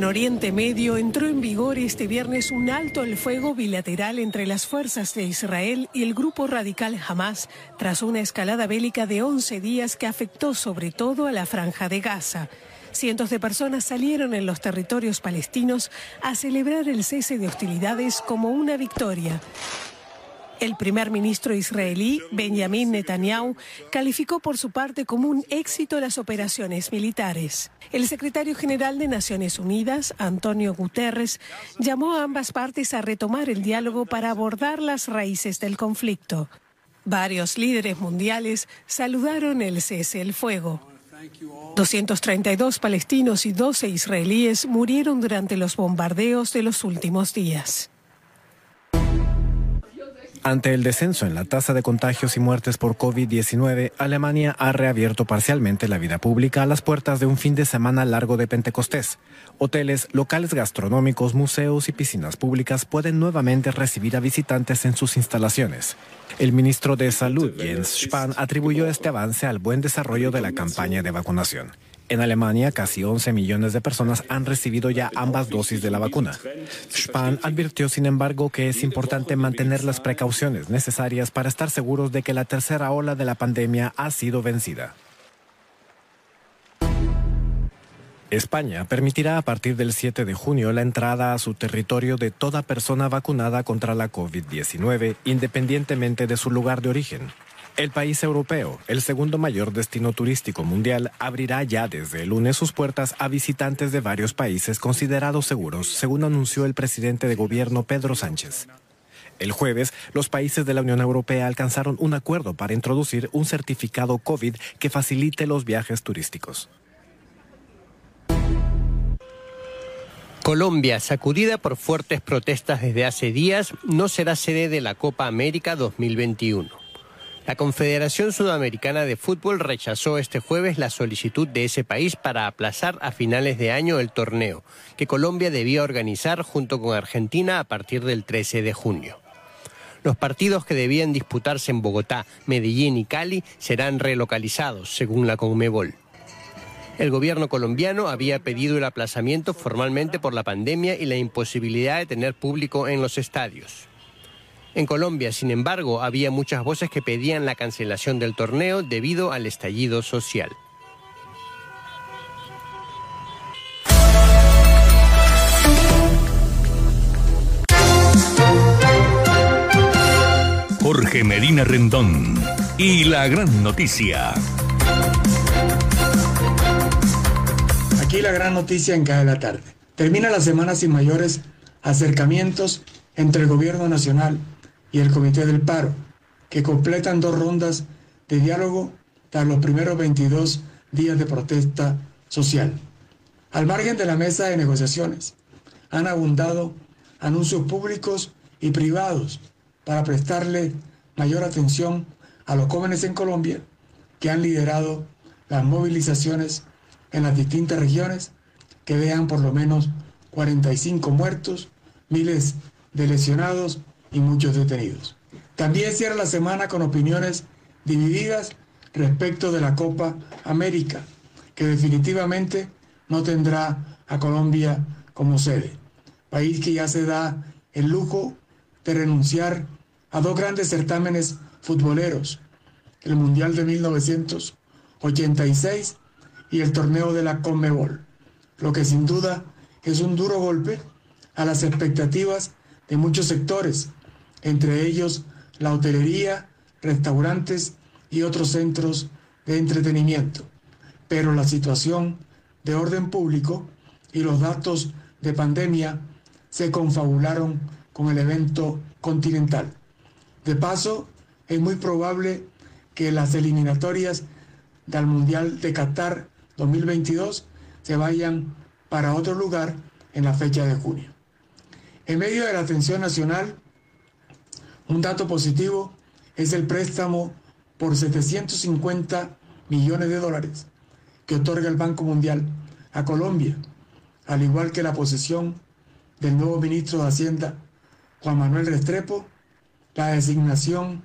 En Oriente Medio entró en vigor este viernes un alto el fuego bilateral entre las fuerzas de Israel y el grupo radical Hamas tras una escalada bélica de 11 días que afectó sobre todo a la franja de Gaza. Cientos de personas salieron en los territorios palestinos a celebrar el cese de hostilidades como una victoria. El primer ministro israelí, Benjamin Netanyahu, calificó por su parte como un éxito las operaciones militares. El secretario general de Naciones Unidas, Antonio Guterres, llamó a ambas partes a retomar el diálogo para abordar las raíces del conflicto. Varios líderes mundiales saludaron el cese el fuego. 232 palestinos y 12 israelíes murieron durante los bombardeos de los últimos días. Ante el descenso en la tasa de contagios y muertes por COVID-19, Alemania ha reabierto parcialmente la vida pública a las puertas de un fin de semana largo de Pentecostés. Hoteles, locales gastronómicos, museos y piscinas públicas pueden nuevamente recibir a visitantes en sus instalaciones. El ministro de Salud, Jens Spahn, atribuyó este avance al buen desarrollo de la campaña de vacunación. En Alemania, casi 11 millones de personas han recibido ya ambas dosis de la vacuna. Spahn advirtió, sin embargo, que es importante mantener las precauciones necesarias para estar seguros de que la tercera ola de la pandemia ha sido vencida. España permitirá a partir del 7 de junio la entrada a su territorio de toda persona vacunada contra la COVID-19, independientemente de su lugar de origen. El país europeo, el segundo mayor destino turístico mundial, abrirá ya desde el lunes sus puertas a visitantes de varios países considerados seguros, según anunció el presidente de gobierno Pedro Sánchez. El jueves, los países de la Unión Europea alcanzaron un acuerdo para introducir un certificado COVID que facilite los viajes turísticos. Colombia, sacudida por fuertes protestas desde hace días, no será sede de la Copa América 2021. La Confederación Sudamericana de Fútbol rechazó este jueves la solicitud de ese país para aplazar a finales de año el torneo, que Colombia debía organizar junto con Argentina a partir del 13 de junio. Los partidos que debían disputarse en Bogotá, Medellín y Cali serán relocalizados, según la Conmebol. El gobierno colombiano había pedido el aplazamiento formalmente por la pandemia y la imposibilidad de tener público en los estadios. En Colombia, sin embargo, había muchas voces que pedían la cancelación del torneo debido al estallido social. Jorge Medina Rendón y la gran noticia. Aquí la gran noticia en cada tarde. Termina la semana sin mayores acercamientos entre el gobierno nacional y el Comité del Paro, que completan dos rondas de diálogo tras los primeros 22 días de protesta social. Al margen de la mesa de negociaciones, han abundado anuncios públicos y privados para prestarle mayor atención a los jóvenes en Colombia que han liderado las movilizaciones en las distintas regiones que vean por lo menos 45 muertos, miles de lesionados y muchos detenidos. También cierra la semana con opiniones divididas respecto de la Copa América, que definitivamente no tendrá a Colombia como sede, país que ya se da el lujo de renunciar a dos grandes certámenes futboleros, el Mundial de 1986 y el torneo de la Conmebol, lo que sin duda es un duro golpe a las expectativas de muchos sectores entre ellos la hotelería, restaurantes y otros centros de entretenimiento. Pero la situación de orden público y los datos de pandemia se confabularon con el evento continental. De paso, es muy probable que las eliminatorias del Mundial de Qatar 2022 se vayan para otro lugar en la fecha de junio. En medio de la atención nacional, un dato positivo es el préstamo por 750 millones de dólares que otorga el Banco Mundial a Colombia, al igual que la posesión del nuevo ministro de Hacienda, Juan Manuel Restrepo, la designación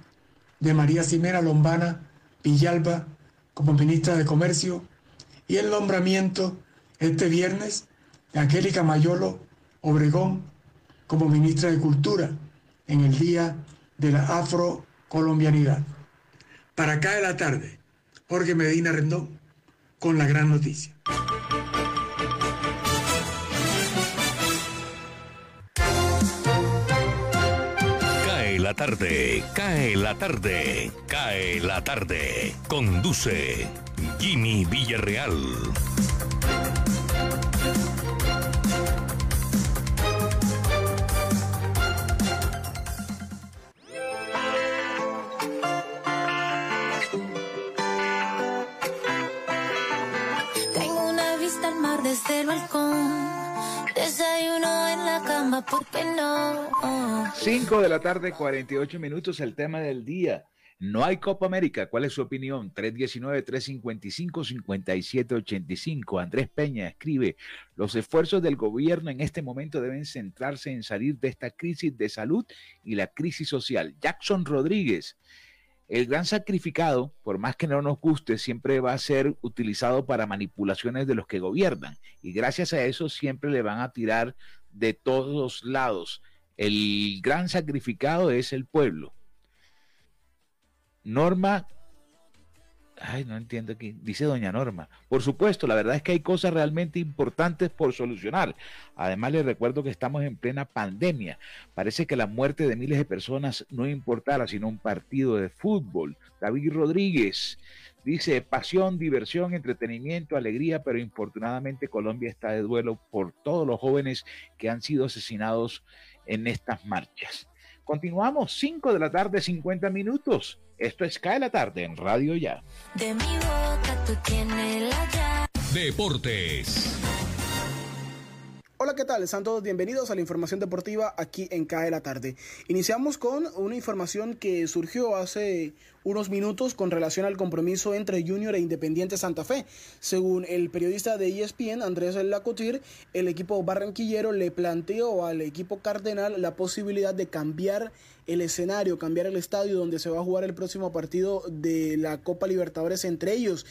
de María Simena Lombana Villalba como ministra de Comercio y el nombramiento este viernes de Angélica Mayolo Obregón como ministra de Cultura en el Día de la afrocolombianidad. Para acá de la tarde, Jorge Medina Rendón con la gran noticia. Cae la tarde, cae la tarde, cae la tarde. Conduce Jimmy Villarreal. ¿Por qué no? 5 de la tarde, 48 minutos, el tema del día. No hay Copa América. ¿Cuál es su opinión? 319-355-5785. Andrés Peña escribe, los esfuerzos del gobierno en este momento deben centrarse en salir de esta crisis de salud y la crisis social. Jackson Rodríguez, el gran sacrificado, por más que no nos guste, siempre va a ser utilizado para manipulaciones de los que gobiernan. Y gracias a eso siempre le van a tirar de todos lados. El gran sacrificado es el pueblo. Norma Ay, no entiendo aquí. Dice doña Norma. Por supuesto, la verdad es que hay cosas realmente importantes por solucionar. Además, les recuerdo que estamos en plena pandemia. Parece que la muerte de miles de personas no importara sino un partido de fútbol. David Rodríguez dice pasión, diversión, entretenimiento, alegría, pero infortunadamente Colombia está de duelo por todos los jóvenes que han sido asesinados en estas marchas. Continuamos, 5 de la tarde, 50 minutos. Esto es Cae la tarde en Radio Ya. De mi boca tú tienes la Deportes. Hola, ¿qué tal? Están todos bienvenidos a la información deportiva aquí en CAE la tarde. Iniciamos con una información que surgió hace unos minutos con relación al compromiso entre Junior e Independiente Santa Fe. Según el periodista de ESPN, Andrés Lacotir, el equipo barranquillero le planteó al equipo cardenal la posibilidad de cambiar el escenario, cambiar el estadio donde se va a jugar el próximo partido de la Copa Libertadores entre ellos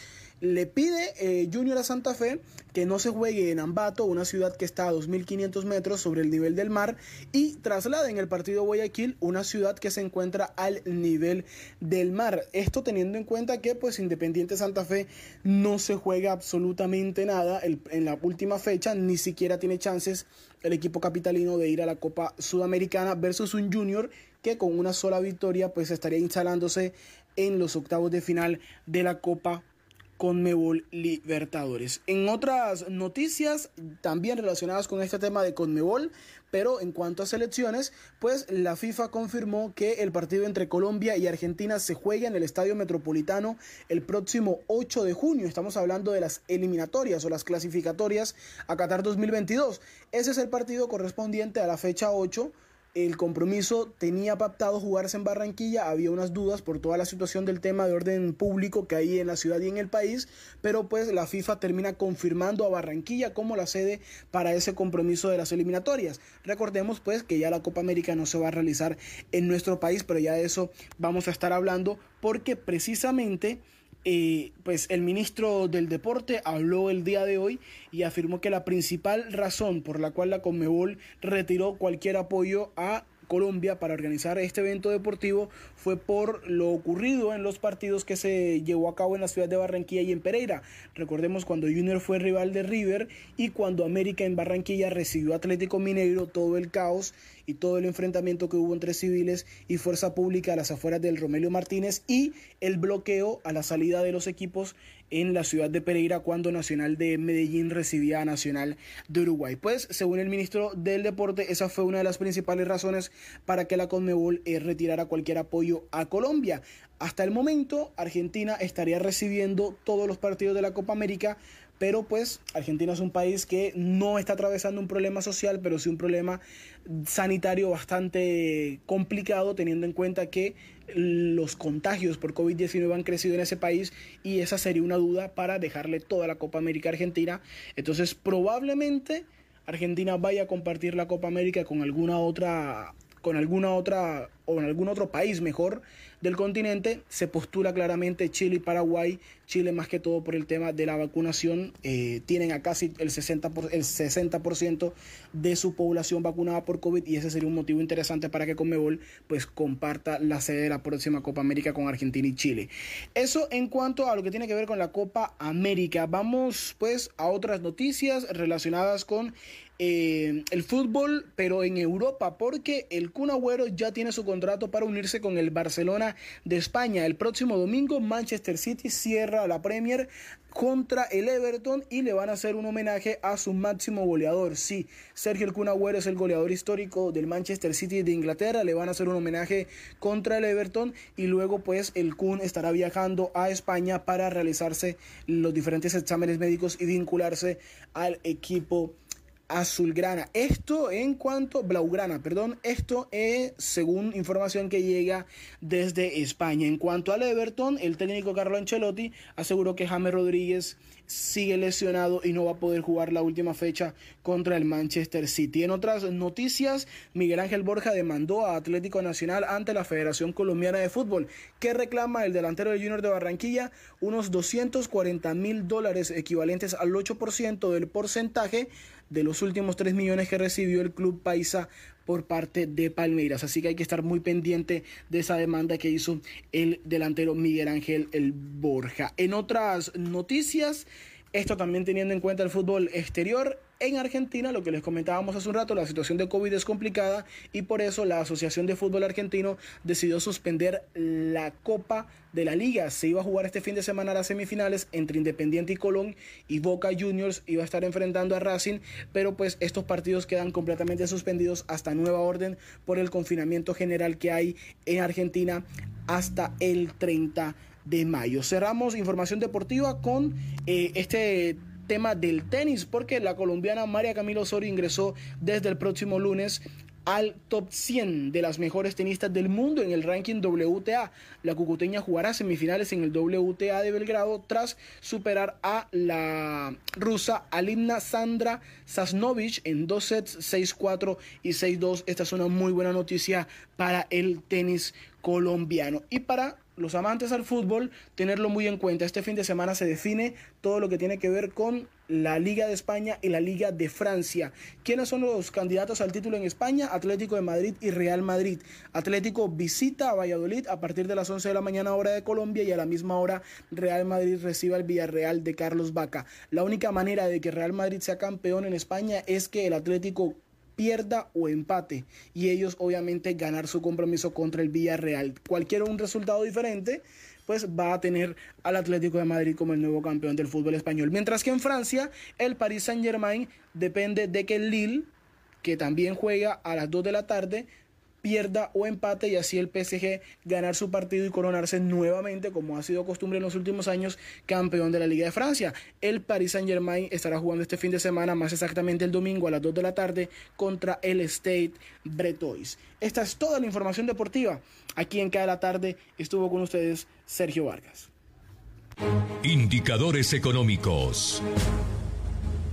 le pide eh, Junior a Santa Fe que no se juegue en Ambato, una ciudad que está a 2.500 metros sobre el nivel del mar, y trasladen el partido Guayaquil, una ciudad que se encuentra al nivel del mar. Esto teniendo en cuenta que pues Independiente Santa Fe no se juega absolutamente nada en la última fecha, ni siquiera tiene chances el equipo capitalino de ir a la Copa Sudamericana versus un Junior que con una sola victoria pues estaría instalándose en los octavos de final de la Copa Conmebol Libertadores. En otras noticias también relacionadas con este tema de Conmebol, pero en cuanto a selecciones, pues la FIFA confirmó que el partido entre Colombia y Argentina se juega en el Estadio Metropolitano el próximo 8 de junio. Estamos hablando de las eliminatorias o las clasificatorias a Qatar 2022. Ese es el partido correspondiente a la fecha 8 el compromiso tenía pactado jugarse en Barranquilla, había unas dudas por toda la situación del tema de orden público que hay en la ciudad y en el país, pero pues la FIFA termina confirmando a Barranquilla como la sede para ese compromiso de las eliminatorias. Recordemos pues que ya la Copa América no se va a realizar en nuestro país, pero ya de eso vamos a estar hablando porque precisamente eh, pues el ministro del Deporte habló el día de hoy y afirmó que la principal razón por la cual la Conmebol retiró cualquier apoyo a Colombia para organizar este evento deportivo fue por lo ocurrido en los partidos que se llevó a cabo en la ciudad de Barranquilla y en Pereira. Recordemos cuando Junior fue rival de River y cuando América en Barranquilla recibió Atlético Mineiro, todo el caos y todo el enfrentamiento que hubo entre civiles y fuerza pública a las afueras del Romelio Martínez y el bloqueo a la salida de los equipos en la ciudad de Pereira cuando Nacional de Medellín recibía a Nacional de Uruguay. Pues, según el ministro del Deporte, esa fue una de las principales razones para que la Conmebol eh, retirara cualquier apoyo a Colombia. Hasta el momento, Argentina estaría recibiendo todos los partidos de la Copa América, pero pues Argentina es un país que no está atravesando un problema social, pero sí un problema sanitario bastante complicado, teniendo en cuenta que los contagios por COVID-19 han crecido en ese país y esa sería una duda para dejarle toda la Copa América a Argentina. Entonces probablemente Argentina vaya a compartir la Copa América con alguna otra con alguna otra o en algún otro país mejor del continente, se postula claramente Chile y Paraguay. Chile más que todo por el tema de la vacunación, eh, tienen a casi el 60%, por, el 60 de su población vacunada por COVID y ese sería un motivo interesante para que Conmebol pues comparta la sede de la próxima Copa América con Argentina y Chile. Eso en cuanto a lo que tiene que ver con la Copa América. Vamos pues a otras noticias relacionadas con eh, el fútbol, pero en Europa, porque el Kun Agüero ya tiene su contrato para unirse con el Barcelona de España. El próximo domingo Manchester City cierra la Premier contra el Everton y le van a hacer un homenaje a su máximo goleador. Sí, Sergio El Kun Agüero es el goleador histórico del Manchester City de Inglaterra. Le van a hacer un homenaje contra el Everton y luego pues el Kun estará viajando a España para realizarse los diferentes exámenes médicos y vincularse al equipo azulgrana. Esto en cuanto, blaugrana, perdón, esto es según información que llega desde España. En cuanto al Everton, el técnico Carlo Ancelotti aseguró que James Rodríguez sigue lesionado y no va a poder jugar la última fecha contra el Manchester City. En otras noticias, Miguel Ángel Borja demandó a Atlético Nacional ante la Federación Colombiana de Fútbol, que reclama el delantero del Junior de Barranquilla unos 240 mil dólares equivalentes al 8% del porcentaje de los últimos 3 millones que recibió el club paisa por parte de Palmeiras. Así que hay que estar muy pendiente de esa demanda que hizo el delantero Miguel Ángel el Borja. En otras noticias, esto también teniendo en cuenta el fútbol exterior, en Argentina, lo que les comentábamos hace un rato, la situación de COVID es complicada y por eso la Asociación de Fútbol Argentino decidió suspender la Copa de la Liga. Se iba a jugar este fin de semana las semifinales entre Independiente y Colón y Boca Juniors iba a estar enfrentando a Racing, pero pues estos partidos quedan completamente suspendidos hasta nueva orden por el confinamiento general que hay en Argentina hasta el 30 de mayo. Cerramos información deportiva con eh, este tema del tenis, porque la colombiana María Camilo Osorio ingresó desde el próximo lunes al top 100 de las mejores tenistas del mundo en el ranking WTA. La cucuteña jugará semifinales en el WTA de Belgrado tras superar a la rusa Alimna Sandra Sasnovich en dos sets 6-4 y 6-2. Esta es una muy buena noticia para el tenis colombiano. Y para los amantes al fútbol, tenerlo muy en cuenta. Este fin de semana se define todo lo que tiene que ver con la Liga de España y la Liga de Francia. ¿Quiénes son los candidatos al título en España? Atlético de Madrid y Real Madrid. Atlético visita a Valladolid a partir de las 11 de la mañana hora de Colombia y a la misma hora Real Madrid recibe al Villarreal de Carlos Vaca. La única manera de que Real Madrid sea campeón en España es que el Atlético pierda o empate y ellos obviamente ganar su compromiso contra el Villarreal. Cualquier un resultado diferente pues va a tener al Atlético de Madrid como el nuevo campeón del fútbol español. Mientras que en Francia el Paris Saint-Germain depende de que el Lille, que también juega a las 2 de la tarde, pierda o empate y así el PSG ganar su partido y coronarse nuevamente, como ha sido costumbre en los últimos años, campeón de la Liga de Francia. El Paris Saint Germain estará jugando este fin de semana, más exactamente el domingo a las 2 de la tarde, contra el State Bretois. Esta es toda la información deportiva. Aquí en cada la tarde estuvo con ustedes Sergio Vargas. Indicadores económicos.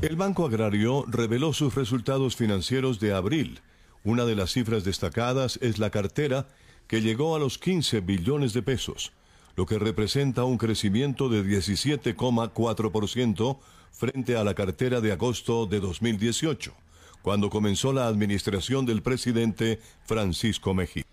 El Banco Agrario reveló sus resultados financieros de abril una de las cifras destacadas es la cartera, que llegó a los 15 billones de pesos, lo que representa un crecimiento de 17,4% frente a la cartera de agosto de 2018, cuando comenzó la administración del presidente Francisco Mejía.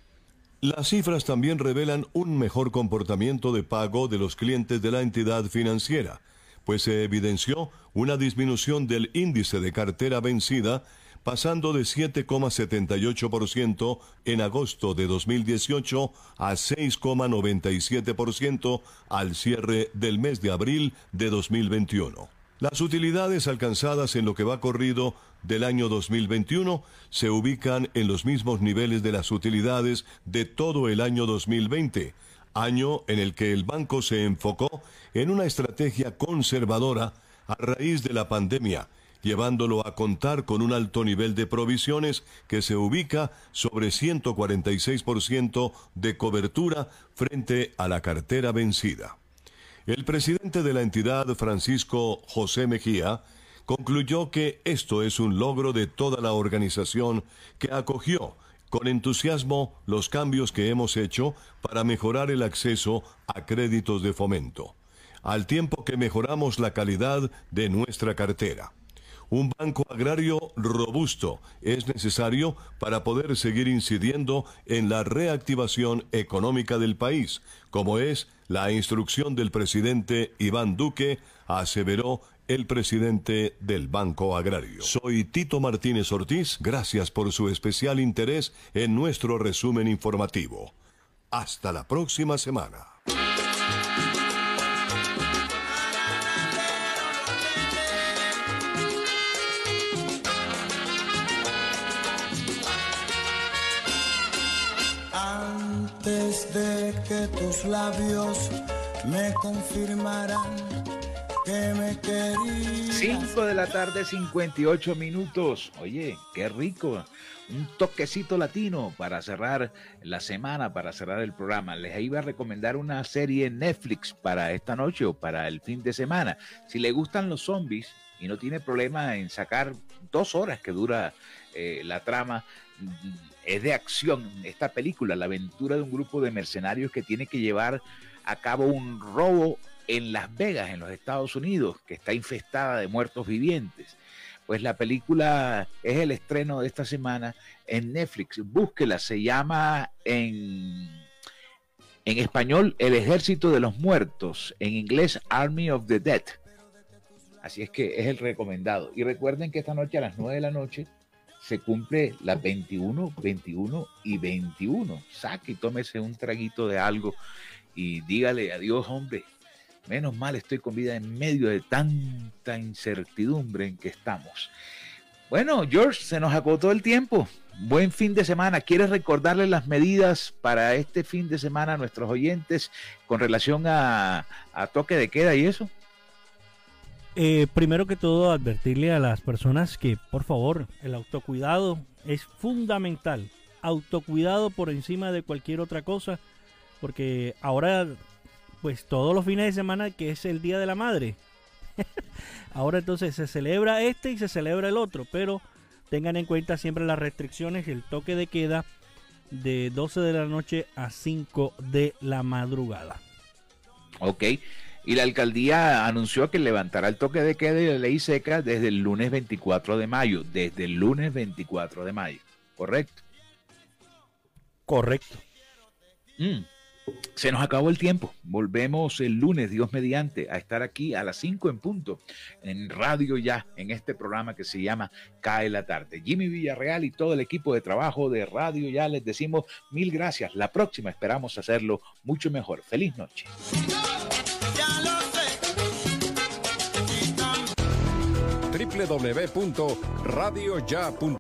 Las cifras también revelan un mejor comportamiento de pago de los clientes de la entidad financiera, pues se evidenció una disminución del índice de cartera vencida pasando de 7,78% en agosto de 2018 a 6,97% al cierre del mes de abril de 2021. Las utilidades alcanzadas en lo que va corrido del año 2021 se ubican en los mismos niveles de las utilidades de todo el año 2020, año en el que el banco se enfocó en una estrategia conservadora a raíz de la pandemia llevándolo a contar con un alto nivel de provisiones que se ubica sobre 146% de cobertura frente a la cartera vencida. El presidente de la entidad, Francisco José Mejía, concluyó que esto es un logro de toda la organización que acogió con entusiasmo los cambios que hemos hecho para mejorar el acceso a créditos de fomento, al tiempo que mejoramos la calidad de nuestra cartera. Un banco agrario robusto es necesario para poder seguir incidiendo en la reactivación económica del país, como es la instrucción del presidente Iván Duque, aseveró el presidente del Banco Agrario. Soy Tito Martínez Ortiz, gracias por su especial interés en nuestro resumen informativo. Hasta la próxima semana. Que tus labios me confirmarán que me querías. 5 de la tarde, 58 minutos. Oye, qué rico. Un toquecito latino para cerrar la semana, para cerrar el programa. Les iba a recomendar una serie Netflix para esta noche o para el fin de semana. Si le gustan los zombies y no tiene problema en sacar dos horas que dura eh, la trama, es de acción esta película, la aventura de un grupo de mercenarios que tiene que llevar a cabo un robo en Las Vegas, en los Estados Unidos, que está infestada de muertos vivientes. Pues la película es el estreno de esta semana en Netflix. Búsquela, se llama en, en español El Ejército de los Muertos, en inglés Army of the Dead. Así es que es el recomendado. Y recuerden que esta noche a las 9 de la noche se cumple las 21, 21 y 21. Saque y tómese un traguito de algo y dígale adiós, hombre. Menos mal estoy con vida en medio de tanta incertidumbre en que estamos. Bueno, George, se nos acotó el tiempo. Buen fin de semana. ¿Quieres recordarle las medidas para este fin de semana a nuestros oyentes con relación a, a toque de queda y eso? Eh, primero que todo, advertirle a las personas que, por favor, el autocuidado es fundamental. Autocuidado por encima de cualquier otra cosa, porque ahora, pues todos los fines de semana, que es el Día de la Madre, ahora entonces se celebra este y se celebra el otro, pero tengan en cuenta siempre las restricciones, el toque de queda de 12 de la noche a 5 de la madrugada. Ok. Y la alcaldía anunció que levantará el toque de queda y la ley seca desde el lunes 24 de mayo. Desde el lunes 24 de mayo. ¿Correcto? Correcto. Mm. Se nos acabó el tiempo. Volvemos el lunes, Dios mediante, a estar aquí a las 5 en punto, en radio ya, en este programa que se llama Cae la tarde. Jimmy Villarreal y todo el equipo de trabajo de radio ya les decimos mil gracias. La próxima esperamos hacerlo mucho mejor. Feliz noche. www.radioya.com